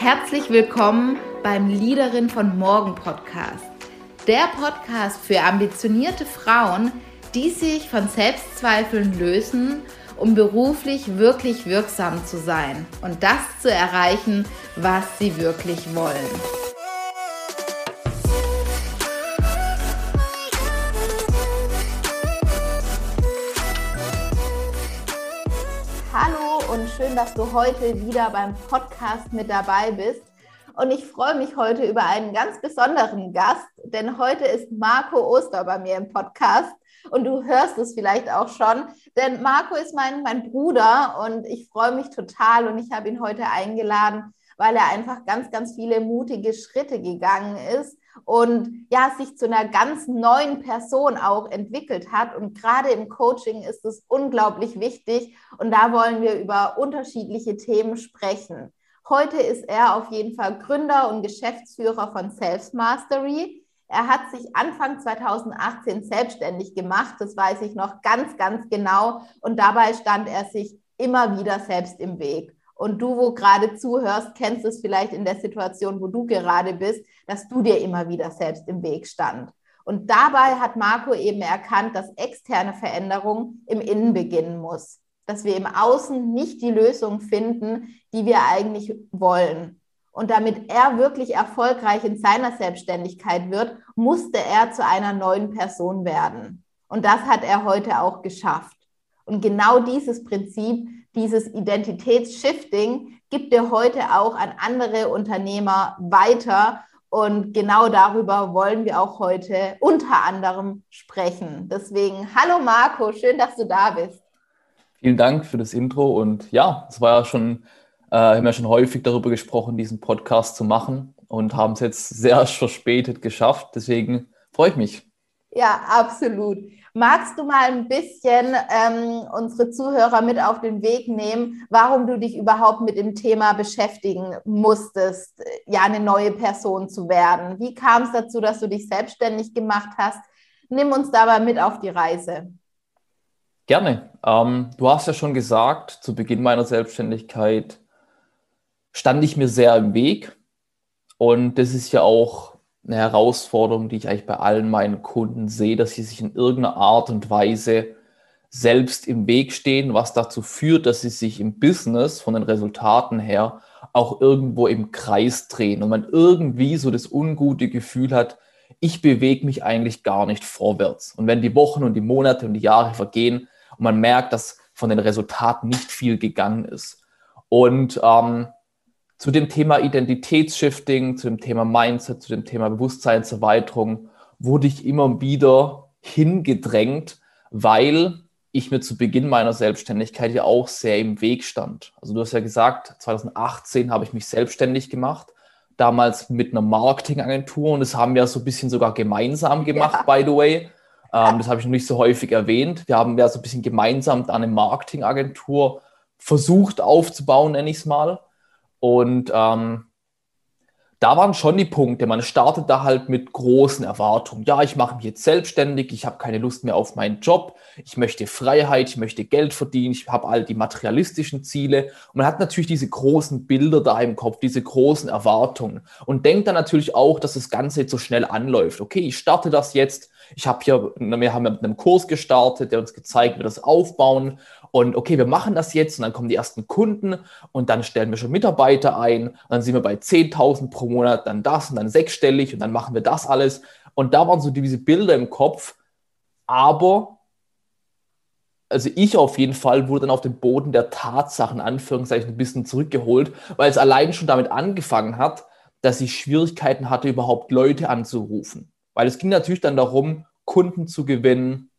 Herzlich willkommen beim Leaderin von Morgen Podcast. Der Podcast für ambitionierte Frauen, die sich von Selbstzweifeln lösen, um beruflich wirklich wirksam zu sein und das zu erreichen, was sie wirklich wollen. Schön, dass du heute wieder beim Podcast mit dabei bist. Und ich freue mich heute über einen ganz besonderen Gast, denn heute ist Marco Oster bei mir im Podcast. Und du hörst es vielleicht auch schon, denn Marco ist mein, mein Bruder und ich freue mich total und ich habe ihn heute eingeladen, weil er einfach ganz, ganz viele mutige Schritte gegangen ist und ja, sich zu einer ganz neuen Person auch entwickelt hat. Und gerade im Coaching ist es unglaublich wichtig. Und da wollen wir über unterschiedliche Themen sprechen. Heute ist er auf jeden Fall Gründer und Geschäftsführer von Self Mastery. Er hat sich Anfang 2018 selbstständig gemacht, das weiß ich noch ganz, ganz genau. Und dabei stand er sich immer wieder selbst im Weg. Und du, wo gerade zuhörst, kennst es vielleicht in der Situation, wo du gerade bist, dass du dir immer wieder selbst im Weg stand. Und dabei hat Marco eben erkannt, dass externe Veränderung im Innen beginnen muss. Dass wir im Außen nicht die Lösung finden, die wir eigentlich wollen. Und damit er wirklich erfolgreich in seiner Selbstständigkeit wird, musste er zu einer neuen Person werden. Und das hat er heute auch geschafft. Und genau dieses Prinzip dieses Identitätsshifting gibt er heute auch an andere Unternehmer weiter. Und genau darüber wollen wir auch heute unter anderem sprechen. Deswegen, hallo Marco, schön, dass du da bist. Vielen Dank für das Intro. Und ja, es war ja schon, äh, haben ja schon häufig darüber gesprochen, diesen Podcast zu machen und haben es jetzt sehr verspätet geschafft. Deswegen freue ich mich. Ja, absolut. Magst du mal ein bisschen ähm, unsere Zuhörer mit auf den Weg nehmen, warum du dich überhaupt mit dem Thema beschäftigen musstest, ja, eine neue Person zu werden? Wie kam es dazu, dass du dich selbstständig gemacht hast? Nimm uns dabei mit auf die Reise. Gerne. Ähm, du hast ja schon gesagt, zu Beginn meiner Selbstständigkeit stand ich mir sehr im Weg. Und das ist ja auch eine Herausforderung, die ich eigentlich bei allen meinen Kunden sehe, dass sie sich in irgendeiner Art und Weise selbst im Weg stehen, was dazu führt, dass sie sich im Business von den Resultaten her auch irgendwo im Kreis drehen und man irgendwie so das ungute Gefühl hat, ich bewege mich eigentlich gar nicht vorwärts. Und wenn die Wochen und die Monate und die Jahre vergehen und man merkt, dass von den Resultaten nicht viel gegangen ist. Und ähm, zu dem Thema Identitätsshifting, zu dem Thema Mindset, zu dem Thema Bewusstseinserweiterung wurde ich immer wieder hingedrängt, weil ich mir zu Beginn meiner Selbstständigkeit ja auch sehr im Weg stand. Also du hast ja gesagt, 2018 habe ich mich selbstständig gemacht, damals mit einer Marketingagentur und das haben wir so ein bisschen sogar gemeinsam gemacht, ja. by the way. Ähm, das habe ich noch nicht so häufig erwähnt. Wir haben ja so ein bisschen gemeinsam eine Marketingagentur versucht aufzubauen, nenne ich es mal. Und ähm, da waren schon die Punkte. Man startet da halt mit großen Erwartungen. Ja, ich mache mich jetzt selbstständig, ich habe keine Lust mehr auf meinen Job, ich möchte Freiheit, ich möchte Geld verdienen, ich habe all die materialistischen Ziele. Und man hat natürlich diese großen Bilder da im Kopf, diese großen Erwartungen und denkt dann natürlich auch, dass das Ganze jetzt so schnell anläuft. Okay, ich starte das jetzt. Ich habe hier, wir haben mit einem Kurs gestartet, der uns gezeigt, wie wir das aufbauen. Und okay, wir machen das jetzt und dann kommen die ersten Kunden und dann stellen wir schon Mitarbeiter ein. Und dann sind wir bei 10.000 pro Monat, dann das und dann sechsstellig und dann machen wir das alles. Und da waren so diese Bilder im Kopf. Aber, also ich auf jeden Fall wurde dann auf den Boden der Tatsachen, Anführungszeichen, ein bisschen zurückgeholt, weil es allein schon damit angefangen hat, dass ich Schwierigkeiten hatte, überhaupt Leute anzurufen. Weil es ging natürlich dann darum, Kunden zu gewinnen,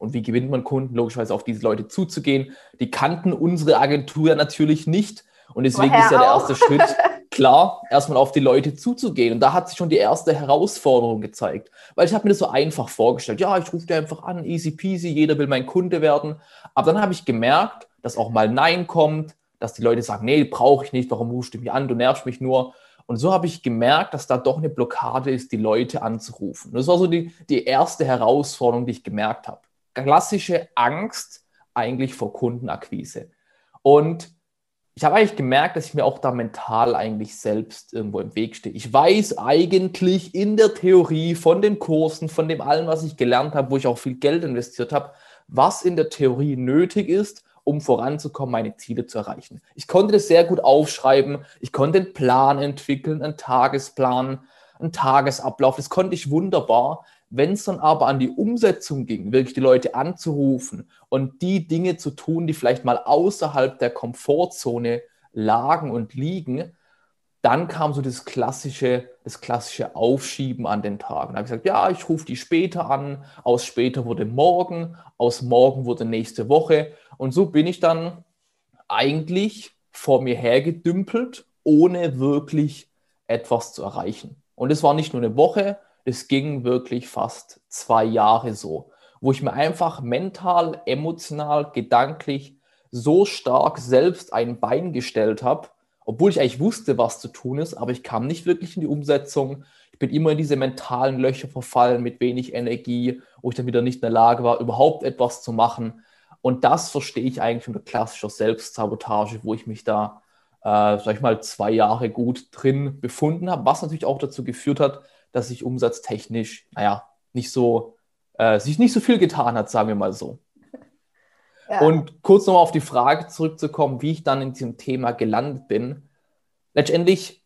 und wie gewinnt man Kunden? Logischerweise auf diese Leute zuzugehen. Die kannten unsere Agentur natürlich nicht. Und deswegen Woher ist ja der erste Schritt, klar, erstmal auf die Leute zuzugehen. Und da hat sich schon die erste Herausforderung gezeigt. Weil ich habe mir das so einfach vorgestellt. Ja, ich rufe dir einfach an, easy peasy, jeder will mein Kunde werden. Aber dann habe ich gemerkt, dass auch mal Nein kommt, dass die Leute sagen, nee, brauche ich nicht, warum rufst du mich an, du nervst mich nur. Und so habe ich gemerkt, dass da doch eine Blockade ist, die Leute anzurufen. Und das war so die, die erste Herausforderung, die ich gemerkt habe klassische Angst eigentlich vor Kundenakquise. Und ich habe eigentlich gemerkt, dass ich mir auch da mental eigentlich selbst irgendwo im Weg stehe. Ich weiß eigentlich in der Theorie von den Kursen, von dem allem, was ich gelernt habe, wo ich auch viel Geld investiert habe, was in der Theorie nötig ist, um voranzukommen, meine Ziele zu erreichen. Ich konnte das sehr gut aufschreiben. Ich konnte einen Plan entwickeln, einen Tagesplan, einen Tagesablauf. Das konnte ich wunderbar. Wenn es dann aber an die Umsetzung ging, wirklich die Leute anzurufen und die Dinge zu tun, die vielleicht mal außerhalb der Komfortzone lagen und liegen, dann kam so das klassische, das klassische Aufschieben an den Tagen. Da habe ich gesagt, ja, ich rufe die später an, aus später wurde morgen, aus morgen wurde nächste Woche. Und so bin ich dann eigentlich vor mir hergedümpelt, ohne wirklich etwas zu erreichen. Und es war nicht nur eine Woche, es ging wirklich fast zwei Jahre so, wo ich mir einfach mental, emotional, gedanklich so stark selbst ein Bein gestellt habe, obwohl ich eigentlich wusste, was zu tun ist, aber ich kam nicht wirklich in die Umsetzung. Ich bin immer in diese mentalen Löcher verfallen mit wenig Energie, wo ich dann wieder nicht in der Lage war, überhaupt etwas zu machen. Und das verstehe ich eigentlich unter klassischer Selbstsabotage, wo ich mich da, äh, sag ich mal, zwei Jahre gut drin befunden habe, was natürlich auch dazu geführt hat, dass sich umsatztechnisch, naja, nicht so, äh, sich nicht so viel getan hat, sagen wir mal so. Ja. Und kurz nochmal auf die Frage zurückzukommen, wie ich dann in diesem Thema gelandet bin. Letztendlich,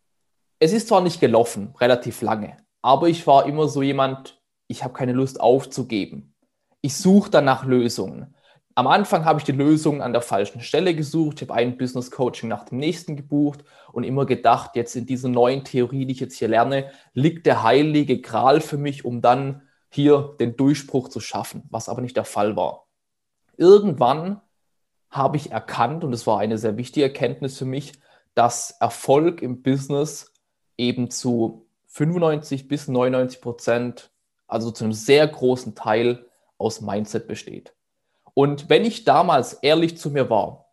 es ist zwar nicht gelaufen, relativ lange, aber ich war immer so jemand, ich habe keine Lust aufzugeben. Ich suche dann nach Lösungen. Am Anfang habe ich die Lösung an der falschen Stelle gesucht. Habe ein Business Coaching nach dem nächsten gebucht und immer gedacht, jetzt in dieser neuen Theorie, die ich jetzt hier lerne, liegt der heilige Gral für mich, um dann hier den Durchbruch zu schaffen, was aber nicht der Fall war. Irgendwann habe ich erkannt, und es war eine sehr wichtige Erkenntnis für mich, dass Erfolg im Business eben zu 95 bis 99 Prozent, also zu einem sehr großen Teil aus Mindset besteht. Und wenn ich damals ehrlich zu mir war,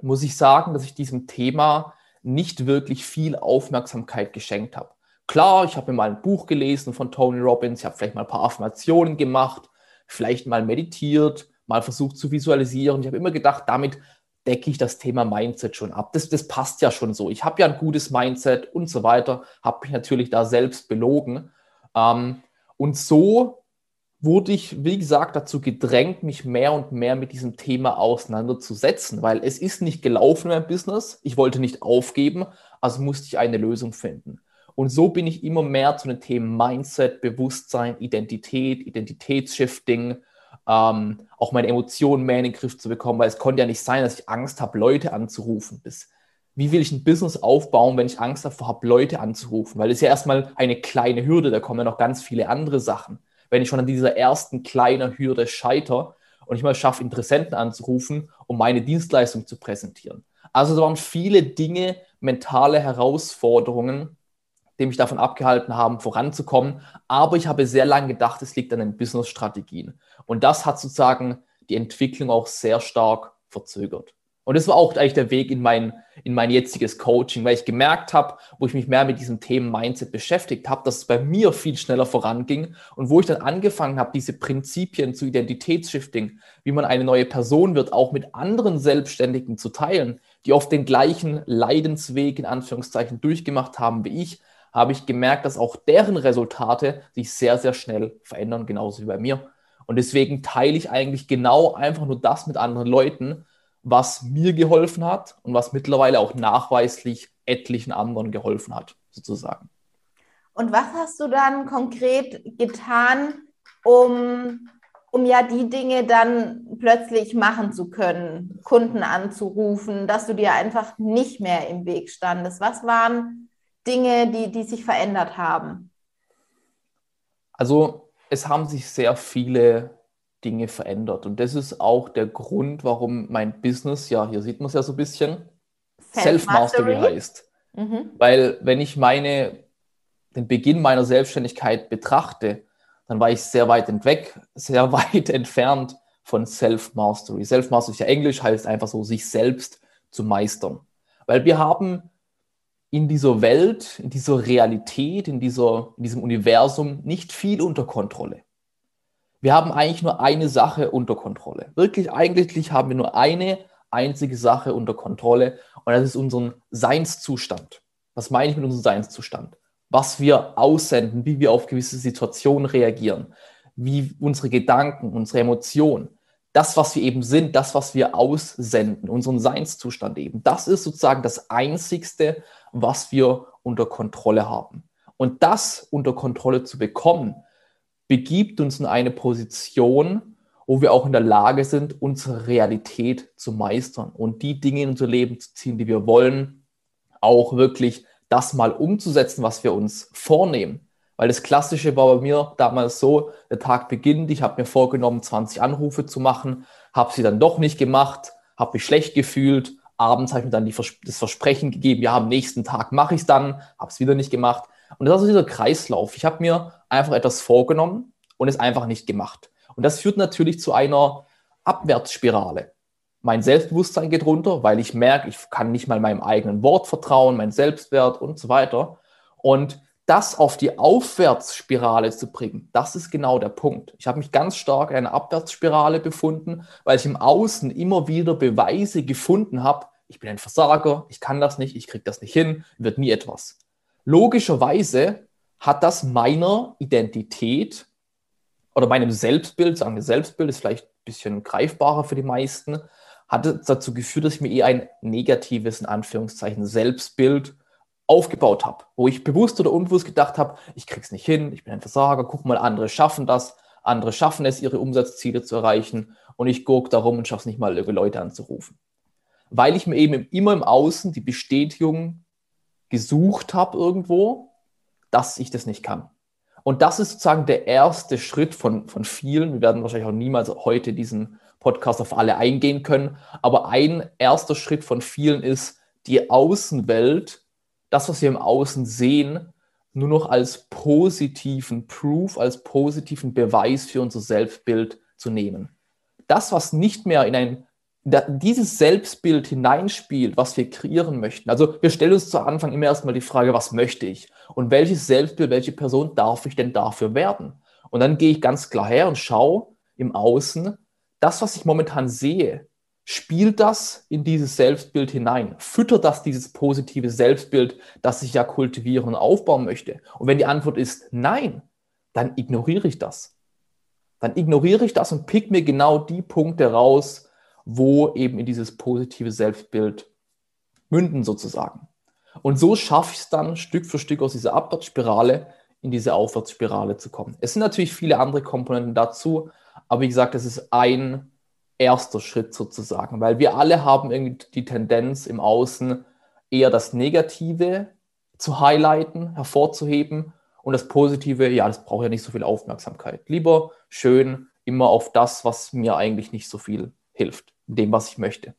muss ich sagen, dass ich diesem Thema nicht wirklich viel Aufmerksamkeit geschenkt habe. Klar, ich habe mir mal ein Buch gelesen von Tony Robbins, ich habe vielleicht mal ein paar Affirmationen gemacht, vielleicht mal meditiert, mal versucht zu visualisieren. Ich habe immer gedacht, damit decke ich das Thema Mindset schon ab. Das, das passt ja schon so. Ich habe ja ein gutes Mindset und so weiter, habe mich natürlich da selbst belogen. Ähm, und so wurde ich, wie gesagt, dazu gedrängt, mich mehr und mehr mit diesem Thema auseinanderzusetzen, weil es ist nicht gelaufen in meinem Business. Ich wollte nicht aufgeben, also musste ich eine Lösung finden. Und so bin ich immer mehr zu den Themen Mindset, Bewusstsein, Identität, Identitätsshifting, ähm, auch meine Emotionen mehr in den Griff zu bekommen, weil es konnte ja nicht sein, dass ich Angst habe, Leute anzurufen. Das, wie will ich ein Business aufbauen, wenn ich Angst davor habe, Leute anzurufen? Weil das ist ja erstmal eine kleine Hürde, da kommen ja noch ganz viele andere Sachen wenn ich schon an dieser ersten kleinen Hürde scheiter und ich mal schaffe, Interessenten anzurufen, um meine Dienstleistung zu präsentieren. Also da waren viele Dinge, mentale Herausforderungen, die mich davon abgehalten haben, voranzukommen. Aber ich habe sehr lange gedacht, es liegt an den Business-Strategien. Und das hat sozusagen die Entwicklung auch sehr stark verzögert. Und das war auch eigentlich der Weg in mein, in mein jetziges Coaching, weil ich gemerkt habe, wo ich mich mehr mit diesem Themen Mindset beschäftigt habe, dass es bei mir viel schneller voranging und wo ich dann angefangen habe, diese Prinzipien zu Identitätsshifting, wie man eine neue Person wird, auch mit anderen Selbstständigen zu teilen, die oft den gleichen Leidensweg in Anführungszeichen durchgemacht haben wie ich, habe ich gemerkt, dass auch deren Resultate sich sehr, sehr schnell verändern, genauso wie bei mir. Und deswegen teile ich eigentlich genau einfach nur das mit anderen Leuten, was mir geholfen hat und was mittlerweile auch nachweislich etlichen anderen geholfen hat, sozusagen. Und was hast du dann konkret getan, um, um ja die Dinge dann plötzlich machen zu können, Kunden anzurufen, dass du dir einfach nicht mehr im Weg standest? Was waren Dinge, die, die sich verändert haben? Also es haben sich sehr viele Dinge verändert. Und das ist auch der Grund, warum mein Business, ja, hier sieht man es ja so ein bisschen, Self-Mastery Self heißt. Mhm. Weil wenn ich meine, den Beginn meiner Selbstständigkeit betrachte, dann war ich sehr weit entweg, sehr weit entfernt von Self-Mastery. Self-Mastery ist ja Englisch, heißt einfach so, sich selbst zu meistern. Weil wir haben in dieser Welt, in dieser Realität, in, dieser, in diesem Universum nicht viel unter Kontrolle wir haben eigentlich nur eine Sache unter Kontrolle. Wirklich, eigentlich haben wir nur eine einzige Sache unter Kontrolle und das ist unseren Seinszustand. Was meine ich mit unserem Seinszustand? Was wir aussenden, wie wir auf gewisse Situationen reagieren, wie unsere Gedanken, unsere Emotionen, das, was wir eben sind, das, was wir aussenden, unseren Seinszustand eben, das ist sozusagen das Einzigste, was wir unter Kontrolle haben. Und das unter Kontrolle zu bekommen, begibt uns in eine Position, wo wir auch in der Lage sind, unsere Realität zu meistern und die Dinge in unser Leben zu ziehen, die wir wollen, auch wirklich das mal umzusetzen, was wir uns vornehmen. Weil das Klassische war bei mir damals so, der Tag beginnt, ich habe mir vorgenommen, 20 Anrufe zu machen, habe sie dann doch nicht gemacht, habe mich schlecht gefühlt, abends habe ich mir dann die, das Versprechen gegeben, ja, am nächsten Tag mache ich es dann, habe es wieder nicht gemacht. Und das ist dieser Kreislauf. Ich habe mir einfach etwas vorgenommen und es einfach nicht gemacht. Und das führt natürlich zu einer Abwärtsspirale. Mein Selbstbewusstsein geht runter, weil ich merke, ich kann nicht mal meinem eigenen Wort vertrauen, mein Selbstwert und so weiter. Und das auf die Aufwärtsspirale zu bringen, das ist genau der Punkt. Ich habe mich ganz stark in einer Abwärtsspirale befunden, weil ich im Außen immer wieder Beweise gefunden habe, ich bin ein Versager, ich kann das nicht, ich kriege das nicht hin, wird nie etwas. Logischerweise hat das meiner Identität oder meinem Selbstbild, sagen wir Selbstbild ist vielleicht ein bisschen greifbarer für die meisten, hat dazu geführt, dass ich mir eher ein negatives, in Anführungszeichen, Selbstbild aufgebaut habe, wo ich bewusst oder unbewusst gedacht habe, ich krieg's nicht hin, ich bin ein Versager, guck mal, andere schaffen das, andere schaffen es, ihre Umsatzziele zu erreichen und ich gucke darum und schaffe es nicht mal, Leute anzurufen. Weil ich mir eben immer im Außen die Bestätigung gesucht habe irgendwo, dass ich das nicht kann. Und das ist sozusagen der erste Schritt von, von vielen. Wir werden wahrscheinlich auch niemals heute diesen Podcast auf alle eingehen können. Aber ein erster Schritt von vielen ist, die Außenwelt das, was wir im Außen sehen, nur noch als positiven Proof, als positiven Beweis für unser Selbstbild zu nehmen. Das, was nicht mehr in ein dieses Selbstbild hineinspielt, was wir kreieren möchten. Also wir stellen uns zu Anfang immer erstmal die Frage, was möchte ich? Und welches Selbstbild, welche Person darf ich denn dafür werden? Und dann gehe ich ganz klar her und schaue im Außen, das, was ich momentan sehe, spielt das in dieses Selbstbild hinein? Füttert das dieses positive Selbstbild, das ich ja kultivieren und aufbauen möchte? Und wenn die Antwort ist nein, dann ignoriere ich das. Dann ignoriere ich das und pick mir genau die Punkte raus, wo eben in dieses positive Selbstbild münden sozusagen. Und so schaffe ich es dann Stück für Stück aus dieser Abwärtsspirale in diese Aufwärtsspirale zu kommen. Es sind natürlich viele andere Komponenten dazu, aber wie gesagt, es ist ein erster Schritt sozusagen, weil wir alle haben irgendwie die Tendenz im Außen eher das Negative zu highlighten, hervorzuheben und das Positive, ja, das braucht ja nicht so viel Aufmerksamkeit. Lieber schön immer auf das, was mir eigentlich nicht so viel hilft, dem, was ich möchte.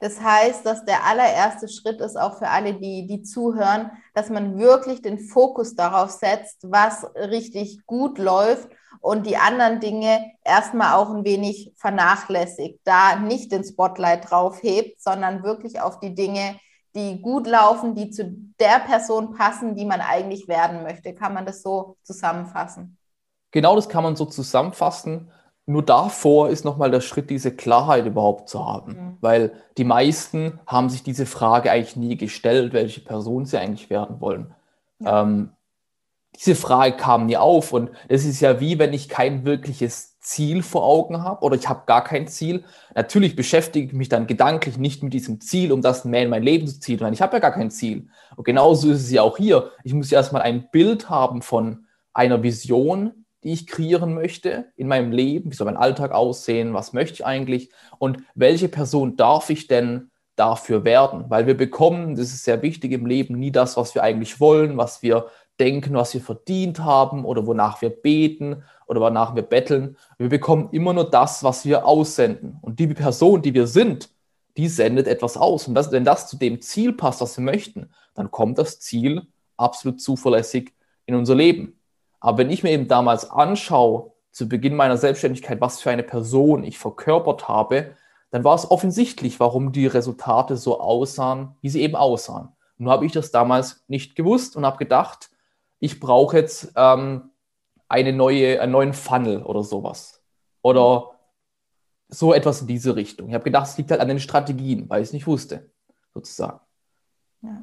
Das heißt, dass der allererste Schritt ist auch für alle, die, die zuhören, dass man wirklich den Fokus darauf setzt, was richtig gut läuft und die anderen Dinge erstmal auch ein wenig vernachlässigt, da nicht den Spotlight drauf hebt, sondern wirklich auf die Dinge, die gut laufen, die zu der Person passen, die man eigentlich werden möchte. Kann man das so zusammenfassen? Genau das kann man so zusammenfassen. Nur davor ist nochmal der Schritt, diese Klarheit überhaupt zu haben. Mhm. Weil die meisten haben sich diese Frage eigentlich nie gestellt, welche Person sie eigentlich werden wollen. Ja. Ähm, diese Frage kam nie auf. Und es ist ja wie, wenn ich kein wirkliches Ziel vor Augen habe oder ich habe gar kein Ziel. Natürlich beschäftige ich mich dann gedanklich nicht mit diesem Ziel, um das mehr in mein Leben zu ziehen, weil ich habe ja gar kein Ziel. Und genauso ist es ja auch hier. Ich muss ja erstmal ein Bild haben von einer Vision, die ich kreieren möchte in meinem Leben. Wie soll mein Alltag aussehen? Was möchte ich eigentlich? Und welche Person darf ich denn dafür werden? Weil wir bekommen, das ist sehr wichtig im Leben, nie das, was wir eigentlich wollen, was wir denken, was wir verdient haben oder wonach wir beten oder wonach wir betteln. Wir bekommen immer nur das, was wir aussenden. Und die Person, die wir sind, die sendet etwas aus. Und das, wenn das zu dem Ziel passt, was wir möchten, dann kommt das Ziel absolut zuverlässig in unser Leben. Aber wenn ich mir eben damals anschaue, zu Beginn meiner Selbstständigkeit, was für eine Person ich verkörpert habe, dann war es offensichtlich, warum die Resultate so aussahen, wie sie eben aussahen. Nur habe ich das damals nicht gewusst und habe gedacht, ich brauche jetzt ähm, eine neue, einen neuen Funnel oder sowas. Oder so etwas in diese Richtung. Ich habe gedacht, es liegt halt an den Strategien, weil ich es nicht wusste, sozusagen. Ja,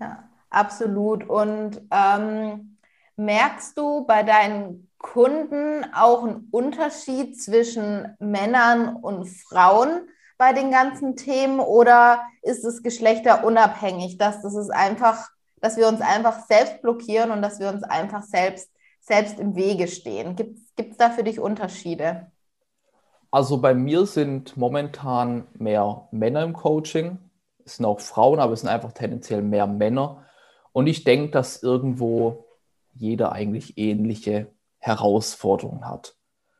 ja absolut. Und ähm, merkst du bei deinen Kunden auch einen Unterschied zwischen Männern und Frauen bei den ganzen Themen oder ist es geschlechterunabhängig, dass das ist einfach, dass wir uns einfach selbst blockieren und dass wir uns einfach selbst, selbst im Wege stehen? Gibt es da für dich Unterschiede? Also bei mir sind momentan mehr Männer im Coaching. Es sind auch Frauen, aber es sind einfach tendenziell mehr Männer. Und ich denke, dass irgendwo jeder eigentlich ähnliche Herausforderungen hat.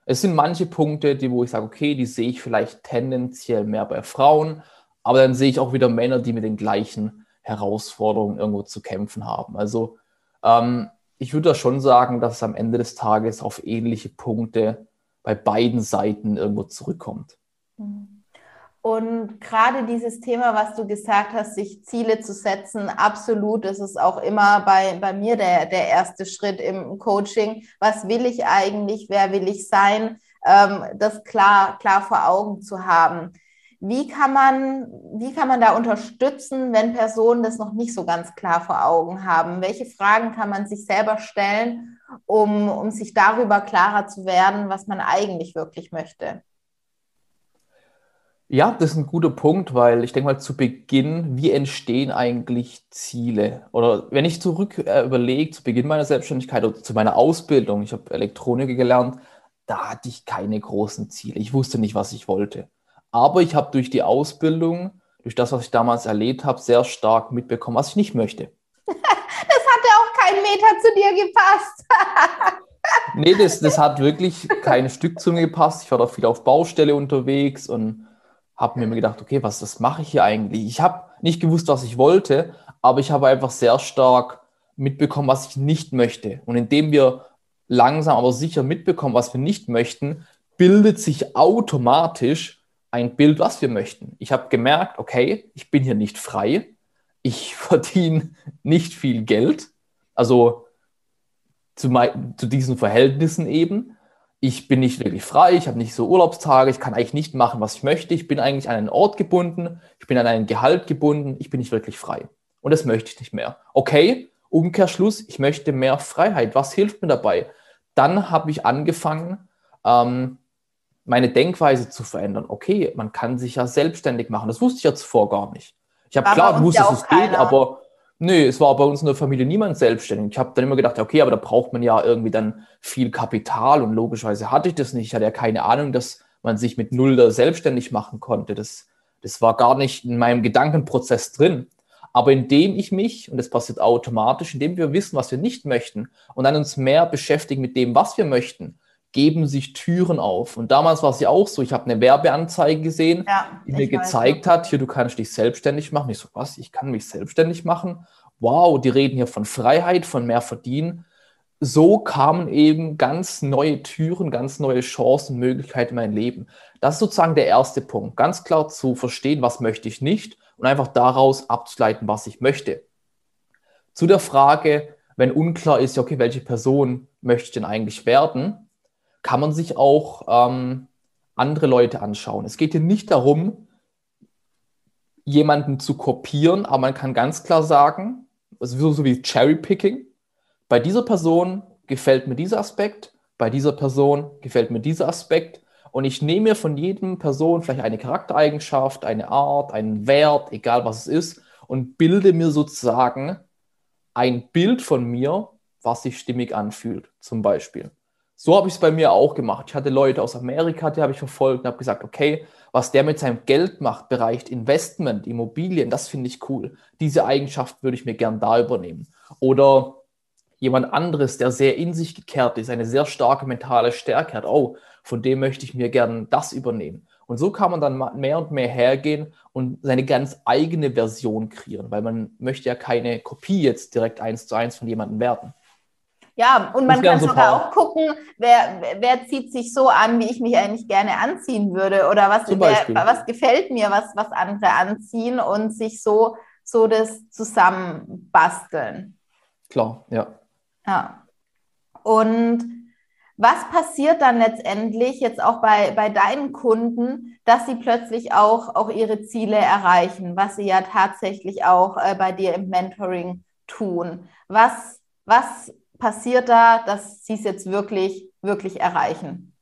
Es sind manche Punkte, die, wo ich sage, okay, die sehe ich vielleicht tendenziell mehr bei Frauen, aber dann sehe ich auch wieder Männer, die mit den gleichen Herausforderungen irgendwo zu kämpfen haben. Also ähm, ich würde da schon sagen, dass es am Ende des Tages auf ähnliche Punkte bei beiden Seiten irgendwo zurückkommt. Mhm. Und gerade dieses Thema, was du gesagt hast, sich Ziele zu setzen, absolut, das ist auch immer bei, bei mir der, der erste Schritt im Coaching. Was will ich eigentlich? Wer will ich sein? Ähm, das klar, klar vor Augen zu haben. Wie kann, man, wie kann man da unterstützen, wenn Personen das noch nicht so ganz klar vor Augen haben? Welche Fragen kann man sich selber stellen, um, um sich darüber klarer zu werden, was man eigentlich wirklich möchte? Ja, das ist ein guter Punkt, weil ich denke mal zu Beginn, wie entstehen eigentlich Ziele? Oder wenn ich zurück äh, überlege, zu Beginn meiner Selbstständigkeit oder zu meiner Ausbildung, ich habe Elektronik gelernt, da hatte ich keine großen Ziele. Ich wusste nicht, was ich wollte. Aber ich habe durch die Ausbildung, durch das, was ich damals erlebt habe, sehr stark mitbekommen, was ich nicht möchte. das hatte auch kein Meter zu dir gepasst. nee, das, das hat wirklich kein Stück zu mir gepasst. Ich war da viel auf Baustelle unterwegs und habe mir gedacht, okay, was, was mache ich hier eigentlich? Ich habe nicht gewusst, was ich wollte, aber ich habe einfach sehr stark mitbekommen, was ich nicht möchte. Und indem wir langsam aber sicher mitbekommen, was wir nicht möchten, bildet sich automatisch ein Bild, was wir möchten. Ich habe gemerkt, okay, ich bin hier nicht frei, ich verdiene nicht viel Geld, also zu, zu diesen Verhältnissen eben ich bin nicht wirklich frei, ich habe nicht so Urlaubstage, ich kann eigentlich nicht machen, was ich möchte, ich bin eigentlich an einen Ort gebunden, ich bin an einen Gehalt gebunden, ich bin nicht wirklich frei. Und das möchte ich nicht mehr. Okay, Umkehrschluss, ich möchte mehr Freiheit. Was hilft mir dabei? Dann habe ich angefangen, ähm, meine Denkweise zu verändern. Okay, man kann sich ja selbstständig machen. Das wusste ich ja zuvor gar nicht. Ich habe klar gewusst, dass es geht, aber Nee, es war bei uns in der Familie niemand selbstständig. Ich habe dann immer gedacht, okay, aber da braucht man ja irgendwie dann viel Kapital und logischerweise hatte ich das nicht. Ich hatte ja keine Ahnung, dass man sich mit Null da selbstständig machen konnte. Das, das war gar nicht in meinem Gedankenprozess drin. Aber indem ich mich, und das passiert automatisch, indem wir wissen, was wir nicht möchten und dann uns mehr beschäftigen mit dem, was wir möchten, geben sich Türen auf. Und damals war es ja auch so, ich habe eine Werbeanzeige gesehen, ja, die mir gezeigt weiß. hat, hier, du kannst dich selbstständig machen. Ich so, was, ich kann mich selbstständig machen? Wow, die reden hier von Freiheit, von mehr Verdienen. So kamen eben ganz neue Türen, ganz neue Chancen, Möglichkeiten in mein Leben. Das ist sozusagen der erste Punkt. Ganz klar zu verstehen, was möchte ich nicht und einfach daraus abzuleiten, was ich möchte. Zu der Frage, wenn unklar ist, okay, welche Person möchte ich denn eigentlich werden, kann man sich auch ähm, andere Leute anschauen. Es geht hier nicht darum, jemanden zu kopieren, aber man kann ganz klar sagen, es ist so wie Cherry-Picking. Bei dieser Person gefällt mir dieser Aspekt, bei dieser Person gefällt mir dieser Aspekt. Und ich nehme mir von jedem Person vielleicht eine Charaktereigenschaft, eine Art, einen Wert, egal was es ist, und bilde mir sozusagen ein Bild von mir, was sich stimmig anfühlt, zum Beispiel. So habe ich es bei mir auch gemacht. Ich hatte Leute aus Amerika, die habe ich verfolgt und habe gesagt, okay, was der mit seinem Geld macht, Bereich Investment, Immobilien, das finde ich cool. Diese Eigenschaft würde ich mir gern da übernehmen. Oder jemand anderes, der sehr in sich gekehrt ist, eine sehr starke mentale Stärke hat, oh, von dem möchte ich mir gern das übernehmen. Und so kann man dann mehr und mehr hergehen und seine ganz eigene Version kreieren, weil man möchte ja keine Kopie jetzt direkt eins zu eins von jemandem werden. Ja, und man kann sogar auch gucken, wer, wer zieht sich so an, wie ich mich eigentlich gerne anziehen würde oder was, wer, was gefällt mir, was, was andere anziehen und sich so, so das zusammenbasteln. Klar, ja. Ja. Und Was passiert dann letztendlich jetzt auch bei, bei deinen Kunden, dass sie plötzlich auch, auch ihre Ziele erreichen, was sie ja tatsächlich auch äh, bei dir im Mentoring tun? Was, was passiert da, dass sie es jetzt wirklich, wirklich erreichen?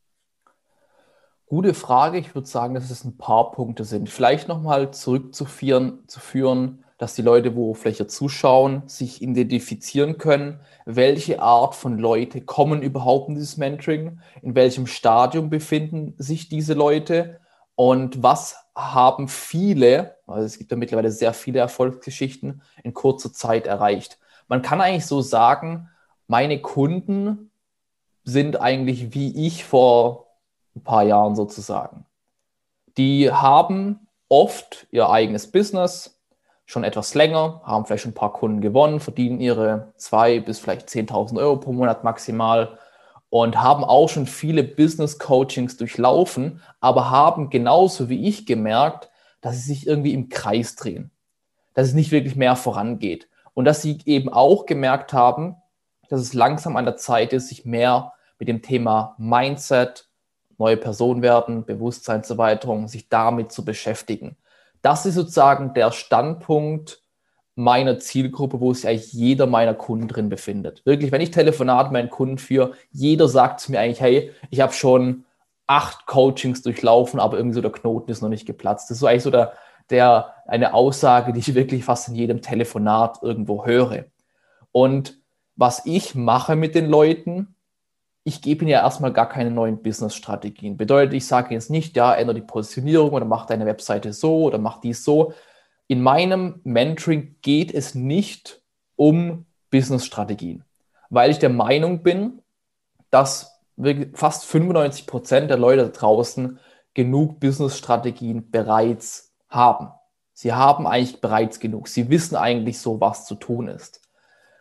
Gute Frage. Ich würde sagen, dass es ein paar Punkte sind. Vielleicht nochmal zurückzuführen, zu führen, dass die Leute, wo vielleicht zuschauen, sich identifizieren können, welche Art von Leute kommen überhaupt in dieses Mentoring, in welchem Stadium befinden sich diese Leute und was haben viele, also es gibt ja mittlerweile sehr viele Erfolgsgeschichten, in kurzer Zeit erreicht. Man kann eigentlich so sagen, meine Kunden sind eigentlich wie ich vor ein paar Jahren sozusagen. Die haben oft ihr eigenes Business, schon etwas länger, haben vielleicht schon ein paar Kunden gewonnen, verdienen ihre zwei bis vielleicht 10.000 Euro pro Monat maximal und haben auch schon viele Business Coachings durchlaufen, aber haben genauso wie ich gemerkt, dass sie sich irgendwie im Kreis drehen, dass es nicht wirklich mehr vorangeht und dass sie eben auch gemerkt haben, dass es langsam an der Zeit ist, sich mehr mit dem Thema Mindset, neue Person werden, Bewusstseinserweiterung, sich damit zu beschäftigen das ist sozusagen der Standpunkt meiner Zielgruppe, wo sich eigentlich jeder meiner Kunden drin befindet. Wirklich, wenn ich Telefonat mit meinen Kunden führe, jeder sagt zu mir eigentlich, hey, ich habe schon acht Coachings durchlaufen, aber irgendwie so der Knoten ist noch nicht geplatzt. Das ist so eigentlich so der, der, eine Aussage, die ich wirklich fast in jedem Telefonat irgendwo höre. Und was ich mache mit den Leuten, ich gebe ihnen ja erstmal gar keine neuen Business-Strategien. Bedeutet, ich sage jetzt nicht, ja, ändere die Positionierung oder mach deine Webseite so oder mach dies so. In meinem Mentoring geht es nicht um Business-Strategien, weil ich der Meinung bin, dass fast 95 Prozent der Leute da draußen genug Business-Strategien bereits haben. Sie haben eigentlich bereits genug. Sie wissen eigentlich so, was zu tun ist.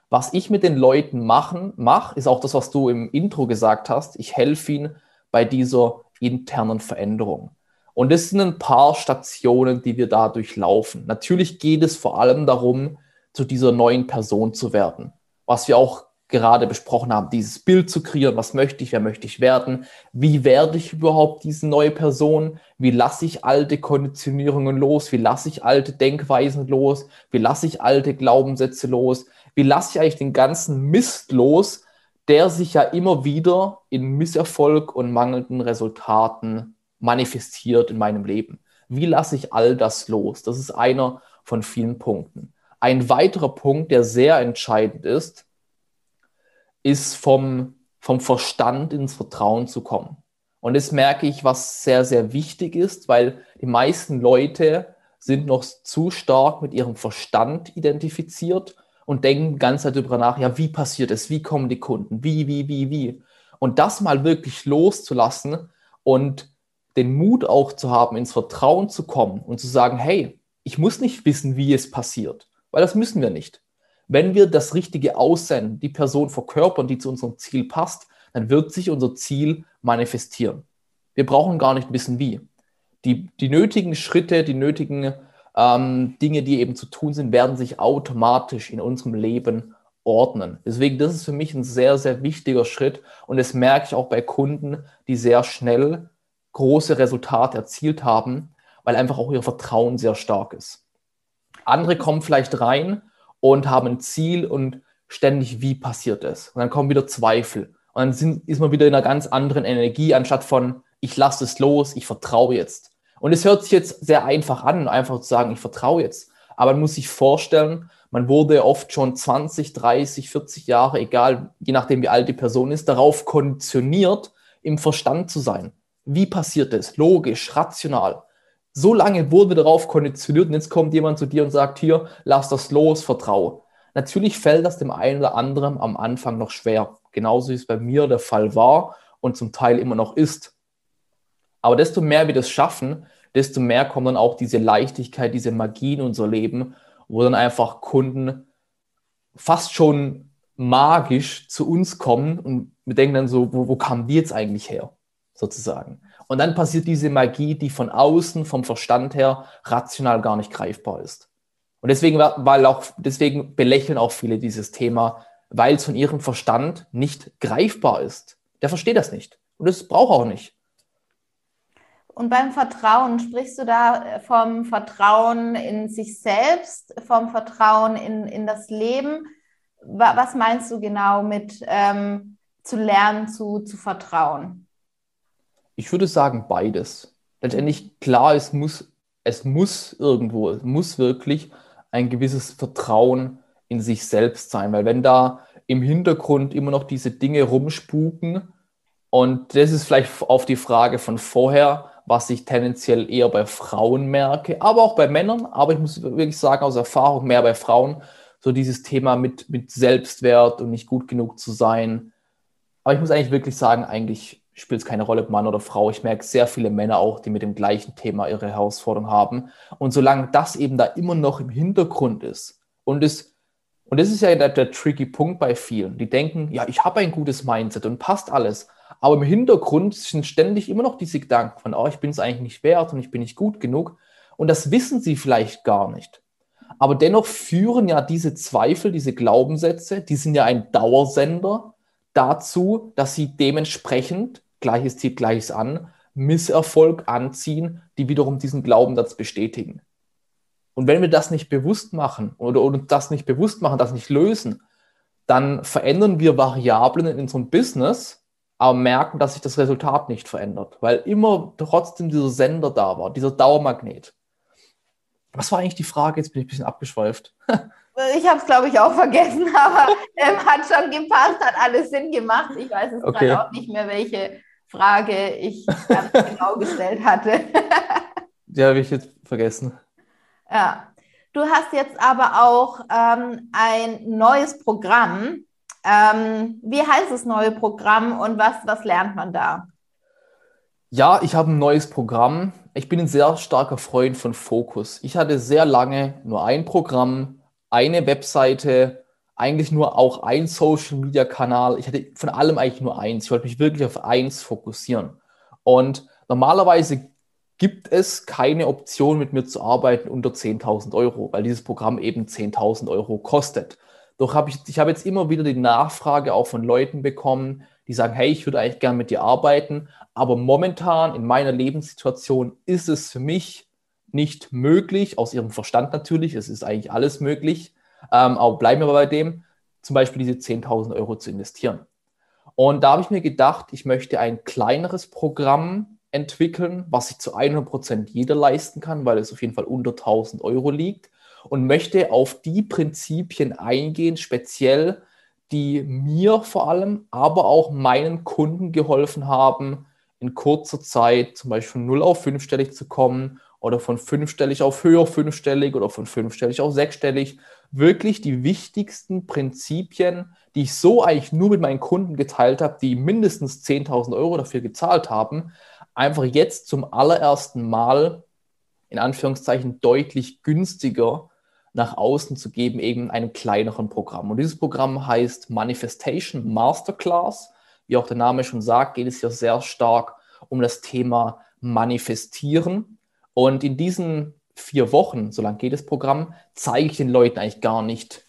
Was ich mit den Leuten machen, mache, ist auch das, was du im Intro gesagt hast. Ich helfe ihnen bei dieser internen Veränderung. Und es sind ein paar Stationen, die wir da durchlaufen. Natürlich geht es vor allem darum, zu dieser neuen Person zu werden. Was wir auch gerade besprochen haben, dieses Bild zu kreieren, was möchte ich, wer möchte ich werden, wie werde ich überhaupt diese neue Person, wie lasse ich alte Konditionierungen los, wie lasse ich alte Denkweisen los, wie lasse ich alte Glaubenssätze los, wie lasse ich eigentlich den ganzen Mist los, der sich ja immer wieder in Misserfolg und mangelnden Resultaten manifestiert in meinem Leben. Wie lasse ich all das los? Das ist einer von vielen Punkten. Ein weiterer Punkt, der sehr entscheidend ist, ist vom, vom Verstand ins Vertrauen zu kommen. Und das merke ich, was sehr, sehr wichtig ist, weil die meisten Leute sind noch zu stark mit ihrem Verstand identifiziert und denken Zeit darüber nach, ja, wie passiert es, wie kommen die Kunden, wie, wie, wie, wie. Und das mal wirklich loszulassen und den Mut auch zu haben, ins Vertrauen zu kommen und zu sagen, hey, ich muss nicht wissen, wie es passiert, weil das müssen wir nicht. Wenn wir das Richtige aussenden, die Person verkörpern, die zu unserem Ziel passt, dann wird sich unser Ziel manifestieren. Wir brauchen gar nicht wissen, wie. Die, die nötigen Schritte, die nötigen ähm, Dinge, die eben zu tun sind, werden sich automatisch in unserem Leben ordnen. Deswegen, das ist für mich ein sehr, sehr wichtiger Schritt und das merke ich auch bei Kunden, die sehr schnell große Resultate erzielt haben, weil einfach auch ihr Vertrauen sehr stark ist. Andere kommen vielleicht rein und haben ein Ziel und ständig, wie passiert es? Und dann kommen wieder Zweifel. Und dann sind, ist man wieder in einer ganz anderen Energie, anstatt von, ich lasse es los, ich vertraue jetzt. Und es hört sich jetzt sehr einfach an, einfach zu sagen, ich vertraue jetzt. Aber man muss sich vorstellen, man wurde oft schon 20, 30, 40 Jahre, egal, je nachdem wie alt die Person ist, darauf konditioniert, im Verstand zu sein. Wie passiert das? Logisch, rational. So lange wurden wir darauf konditioniert und jetzt kommt jemand zu dir und sagt, hier, lass das los, vertraue. Natürlich fällt das dem einen oder anderen am Anfang noch schwer. Genauso wie es bei mir der Fall war und zum Teil immer noch ist. Aber desto mehr wir das schaffen, desto mehr kommt dann auch diese Leichtigkeit, diese Magie in unser Leben, wo dann einfach Kunden fast schon magisch zu uns kommen und wir denken dann so, wo, wo kamen die jetzt eigentlich her, sozusagen. Und dann passiert diese Magie, die von außen, vom Verstand her, rational gar nicht greifbar ist. Und deswegen, weil auch, deswegen belächeln auch viele dieses Thema, weil es von ihrem Verstand nicht greifbar ist. Der versteht das nicht. Und das braucht er auch nicht. Und beim Vertrauen, sprichst du da vom Vertrauen in sich selbst, vom Vertrauen in, in das Leben? Was meinst du genau mit ähm, zu lernen, zu, zu vertrauen? Ich würde sagen beides. Letztendlich klar, es muss, es muss irgendwo, es muss wirklich ein gewisses Vertrauen in sich selbst sein, weil wenn da im Hintergrund immer noch diese Dinge rumspuken und das ist vielleicht auf die Frage von vorher, was ich tendenziell eher bei Frauen merke, aber auch bei Männern, aber ich muss wirklich sagen, aus Erfahrung mehr bei Frauen, so dieses Thema mit, mit Selbstwert und nicht gut genug zu sein. Aber ich muss eigentlich wirklich sagen, eigentlich spielt es keine Rolle, ob Mann oder Frau. Ich merke sehr viele Männer auch, die mit dem gleichen Thema ihre Herausforderung haben. Und solange das eben da immer noch im Hintergrund ist und es und das ist ja der, der tricky Punkt bei vielen. Die denken, ja, ich habe ein gutes Mindset und passt alles. Aber im Hintergrund sind ständig immer noch diese Gedanken von, oh, ich bin es eigentlich nicht wert und ich bin nicht gut genug. Und das wissen sie vielleicht gar nicht. Aber dennoch führen ja diese Zweifel, diese Glaubenssätze, die sind ja ein Dauersender dazu, dass sie dementsprechend, Gleiches zieht Gleiches an, Misserfolg anziehen, die wiederum diesen Glaubenssatz bestätigen. Und wenn wir das nicht bewusst machen oder, oder das nicht bewusst machen, das nicht lösen, dann verändern wir Variablen in unserem Business, aber merken, dass sich das Resultat nicht verändert, weil immer trotzdem dieser Sender da war, dieser Dauermagnet. Was war eigentlich die Frage? Jetzt bin ich ein bisschen abgeschweift. Ich habe es, glaube ich, auch vergessen, aber ähm, hat schon gepasst, hat alles Sinn gemacht. Ich weiß es okay. gerade auch nicht mehr, welche Frage ich ganz genau gestellt hatte. Die habe ich jetzt vergessen. Ja. Du hast jetzt aber auch ähm, ein neues Programm. Ähm, wie heißt das neue Programm und was, was lernt man da? Ja, ich habe ein neues Programm. Ich bin ein sehr starker Freund von Fokus. Ich hatte sehr lange nur ein Programm, eine Webseite, eigentlich nur auch ein Social Media Kanal. Ich hatte von allem eigentlich nur eins. Ich wollte mich wirklich auf eins fokussieren. Und normalerweise gibt es keine Option, mit mir zu arbeiten unter 10.000 Euro, weil dieses Programm eben 10.000 Euro kostet. Doch habe ich, ich habe jetzt immer wieder die Nachfrage auch von Leuten bekommen, die sagen, hey, ich würde eigentlich gerne mit dir arbeiten, aber momentan in meiner Lebenssituation ist es für mich nicht möglich, aus ihrem Verstand natürlich, es ist eigentlich alles möglich, ähm, aber bleiben wir bei dem, zum Beispiel diese 10.000 Euro zu investieren. Und da habe ich mir gedacht, ich möchte ein kleineres Programm entwickeln, was sich zu 100% jeder leisten kann, weil es auf jeden Fall unter 1000 Euro liegt und möchte auf die Prinzipien eingehen, speziell die mir vor allem, aber auch meinen Kunden geholfen haben, in kurzer Zeit zum Beispiel von 0 auf 5stellig zu kommen oder von fünfstellig auf höher fünfstellig oder von fünfstellig auf sechsstellig. Wirklich die wichtigsten Prinzipien, die ich so eigentlich nur mit meinen Kunden geteilt habe, die mindestens 10.000 Euro dafür gezahlt haben, einfach jetzt zum allerersten Mal in Anführungszeichen deutlich günstiger nach außen zu geben, eben in einem kleineren Programm. Und dieses Programm heißt Manifestation Masterclass. Wie auch der Name schon sagt, geht es hier sehr stark um das Thema Manifestieren. Und in diesen vier Wochen, so lange geht das Programm, zeige ich den Leuten eigentlich gar nicht,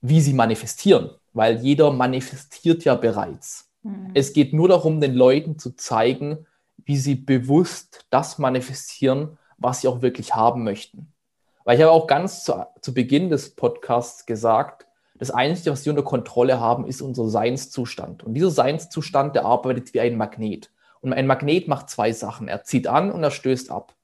wie sie manifestieren, weil jeder manifestiert ja bereits. Mhm. Es geht nur darum, den Leuten zu zeigen, wie sie bewusst das manifestieren, was sie auch wirklich haben möchten. Weil ich habe auch ganz zu, zu Beginn des Podcasts gesagt, das Einzige, was wir unter Kontrolle haben, ist unser Seinszustand. Und dieser Seinszustand, der arbeitet wie ein Magnet. Und ein Magnet macht zwei Sachen. Er zieht an und er stößt ab.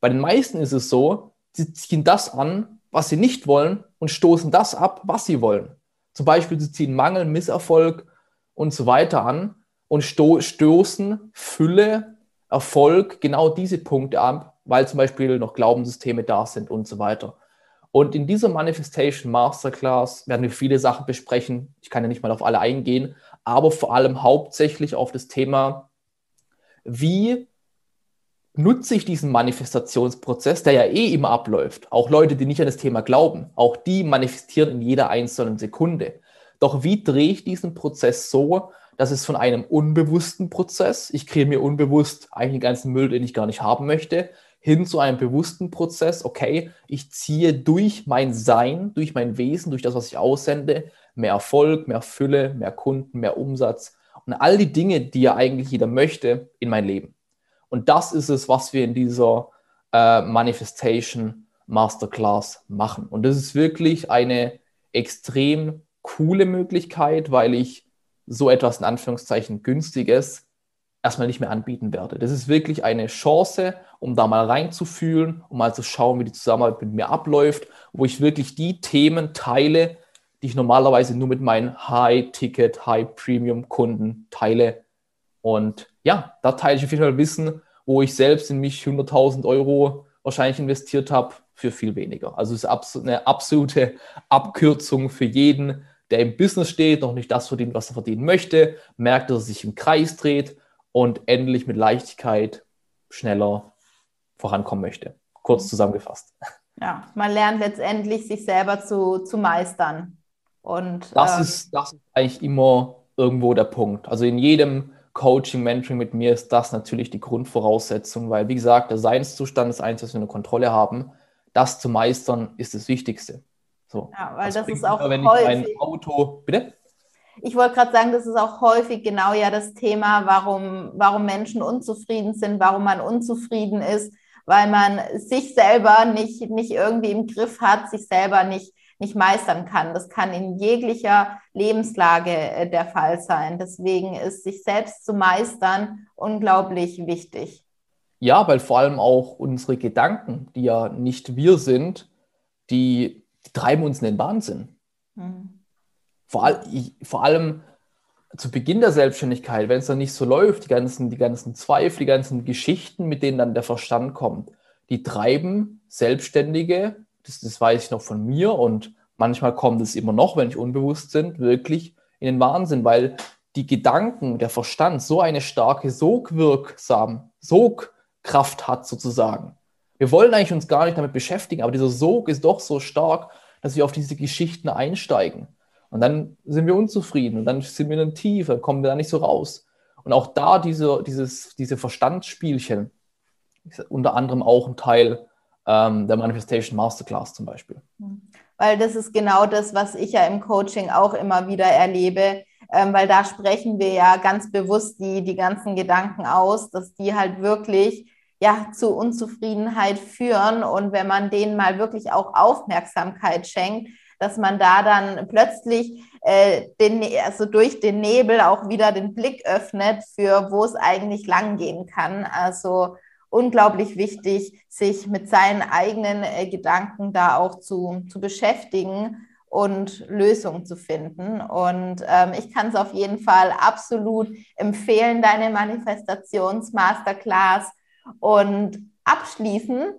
Bei den meisten ist es so, sie ziehen das an, was sie nicht wollen und stoßen das ab, was sie wollen. Zum Beispiel, sie ziehen Mangel, Misserfolg und so weiter an und sto stoßen Fülle, Erfolg, genau diese Punkte ab, weil zum Beispiel noch Glaubenssysteme da sind und so weiter. Und in dieser Manifestation Masterclass werden wir viele Sachen besprechen. Ich kann ja nicht mal auf alle eingehen, aber vor allem hauptsächlich auf das Thema, wie nutze ich diesen Manifestationsprozess, der ja eh immer abläuft. Auch Leute, die nicht an das Thema glauben, auch die manifestieren in jeder einzelnen Sekunde. Doch wie drehe ich diesen Prozess so, dass es von einem unbewussten Prozess, ich kriege mir unbewusst eigentlich den ganzen Müll, den ich gar nicht haben möchte, hin zu einem bewussten Prozess, okay, ich ziehe durch mein Sein, durch mein Wesen, durch das, was ich aussende, mehr Erfolg, mehr Fülle, mehr Kunden, mehr Umsatz und all die Dinge, die ja eigentlich jeder möchte, in mein Leben. Und das ist es, was wir in dieser äh, Manifestation Masterclass machen. Und das ist wirklich eine extrem coole Möglichkeit, weil ich so etwas in Anführungszeichen günstiges erstmal nicht mehr anbieten werde. Das ist wirklich eine Chance, um da mal reinzufühlen, um mal zu schauen, wie die Zusammenarbeit mit mir abläuft, wo ich wirklich die Themen teile, die ich normalerweise nur mit meinen High-Ticket, High-Premium-Kunden teile. Und ja, da teile ich auf jeden Fall Wissen, wo ich selbst in mich 100.000 Euro wahrscheinlich investiert habe, für viel weniger. Also es ist eine absolute Abkürzung für jeden, der im Business steht, noch nicht das verdient, was er verdienen möchte, merkt, dass er sich im Kreis dreht und endlich mit Leichtigkeit schneller vorankommen möchte. Kurz mhm. zusammengefasst. Ja, man lernt letztendlich, sich selber zu, zu meistern. Und, das, ähm, ist, das ist eigentlich immer irgendwo der Punkt. Also in jedem Coaching, Mentoring mit mir ist das natürlich die Grundvoraussetzung, weil, wie gesagt, der Seinszustand ist eins, was wir eine Kontrolle haben. Das zu meistern ist das Wichtigste. So. Ja, weil das, das ist auch wenn häufig. Ich ein Auto, bitte? Ich wollte gerade sagen, das ist auch häufig genau ja das Thema, warum, warum Menschen unzufrieden sind, warum man unzufrieden ist, weil man sich selber nicht, nicht irgendwie im Griff hat, sich selber nicht, nicht meistern kann. Das kann in jeglicher Lebenslage äh, der Fall sein. Deswegen ist sich selbst zu meistern unglaublich wichtig. Ja, weil vor allem auch unsere Gedanken, die ja nicht wir sind, die, die treiben uns in den Wahnsinn. Mhm. Vor, all, vor allem zu Beginn der Selbstständigkeit, wenn es dann nicht so läuft, die ganzen, die ganzen Zweifel, die ganzen Geschichten, mit denen dann der Verstand kommt, die treiben Selbstständige, das, das weiß ich noch von mir und manchmal kommt es immer noch, wenn ich unbewusst sind, wirklich in den Wahnsinn, weil die Gedanken, der Verstand so eine starke Sogwirksam, Sog, Kraft hat sozusagen. Wir wollen eigentlich uns gar nicht damit beschäftigen, aber dieser Sog ist doch so stark, dass wir auf diese Geschichten einsteigen. Und dann sind wir unzufrieden und dann sind wir dann kommen wir da nicht so raus. Und auch da diese, dieses, diese Verstandsspielchen, unter anderem auch ein Teil ähm, der Manifestation Masterclass zum Beispiel. Weil das ist genau das, was ich ja im Coaching auch immer wieder erlebe, ähm, weil da sprechen wir ja ganz bewusst die, die ganzen Gedanken aus, dass die halt wirklich ja, zu Unzufriedenheit führen. Und wenn man denen mal wirklich auch Aufmerksamkeit schenkt, dass man da dann plötzlich äh, den, also durch den Nebel auch wieder den Blick öffnet für wo es eigentlich langgehen kann. Also unglaublich wichtig, sich mit seinen eigenen äh, Gedanken da auch zu, zu beschäftigen und Lösungen zu finden. Und ähm, ich kann es auf jeden Fall absolut empfehlen, deine Manifestations-Masterclass. Und abschließend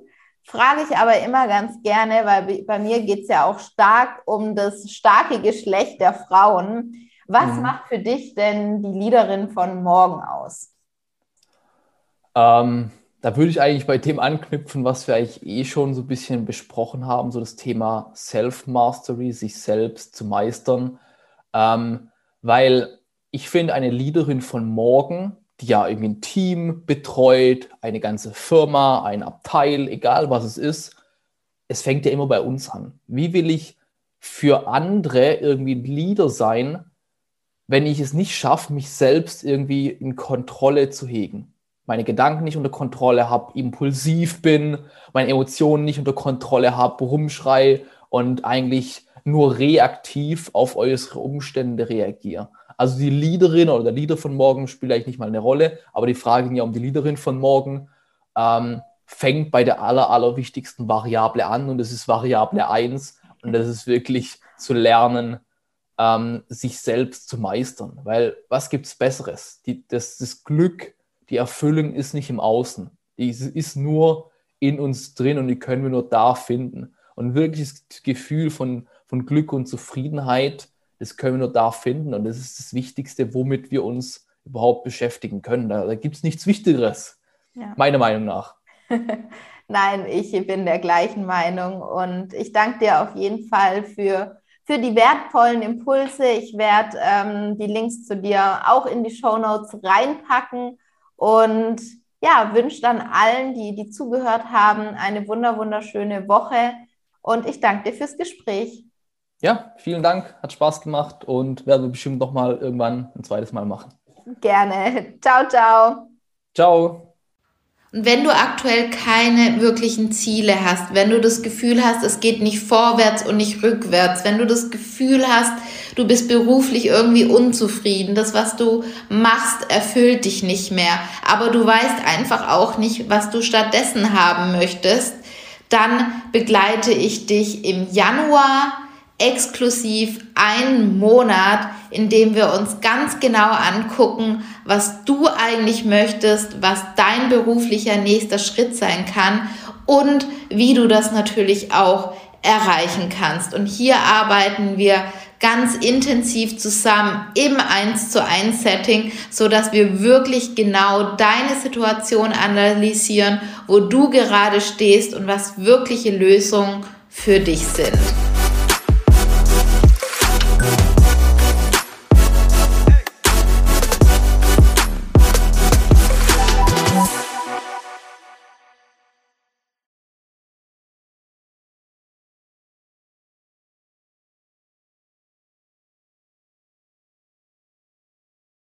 frage ich aber immer ganz gerne, weil bei mir geht es ja auch stark um das starke Geschlecht der Frauen. Was mhm. macht für dich denn die Leaderin von morgen aus? Ähm, da würde ich eigentlich bei dem anknüpfen, was wir eigentlich eh schon so ein bisschen besprochen haben, so das Thema Self-Mastery, sich selbst zu meistern. Ähm, weil ich finde, eine Leaderin von morgen, die ja irgendwie ein Team betreut, eine ganze Firma, ein Abteil, egal was es ist, es fängt ja immer bei uns an. Wie will ich für andere irgendwie ein Leader sein, wenn ich es nicht schaffe, mich selbst irgendwie in Kontrolle zu hegen? meine Gedanken nicht unter Kontrolle habe, impulsiv bin, meine Emotionen nicht unter Kontrolle habe, rumschrei und eigentlich nur reaktiv auf äußere Umstände reagiere. Also die Leaderin oder der Leader von morgen spielt eigentlich nicht mal eine Rolle, aber die Frage ging ja um die Leaderin von morgen, ähm, fängt bei der aller, allerwichtigsten Variable an und das ist Variable 1 und das ist wirklich zu lernen, ähm, sich selbst zu meistern. Weil was gibt es Besseres? Die, das, das Glück, die Erfüllung ist nicht im Außen. Die ist nur in uns drin und die können wir nur da finden. Und wirklich das Gefühl von, von Glück und Zufriedenheit, das können wir nur da finden. Und das ist das Wichtigste, womit wir uns überhaupt beschäftigen können. Da, da gibt es nichts Wichtigeres, ja. meiner Meinung nach. Nein, ich bin der gleichen Meinung und ich danke dir auf jeden Fall für, für die wertvollen Impulse. Ich werde ähm, die Links zu dir auch in die Show Notes reinpacken und ja, wünsche dann allen, die, die zugehört haben, eine wunder, wunderschöne Woche. Und ich danke dir fürs Gespräch. Ja, vielen Dank, hat Spaß gemacht und werden wir bestimmt noch mal irgendwann ein zweites Mal machen. Gerne. Ciao, ciao. Ciao. Und wenn du aktuell keine wirklichen Ziele hast, wenn du das Gefühl hast, es geht nicht vorwärts und nicht rückwärts, wenn du das Gefühl hast, du bist beruflich irgendwie unzufrieden, das, was du machst, erfüllt dich nicht mehr, aber du weißt einfach auch nicht, was du stattdessen haben möchtest, dann begleite ich dich im Januar exklusiv einen Monat, in dem wir uns ganz genau angucken, was du eigentlich möchtest, was dein beruflicher nächster Schritt sein kann und wie du das natürlich auch erreichen kannst. Und hier arbeiten wir ganz intensiv zusammen im 1 zu 1 Setting, so dass wir wirklich genau deine Situation analysieren, wo du gerade stehst und was wirkliche Lösungen für dich sind.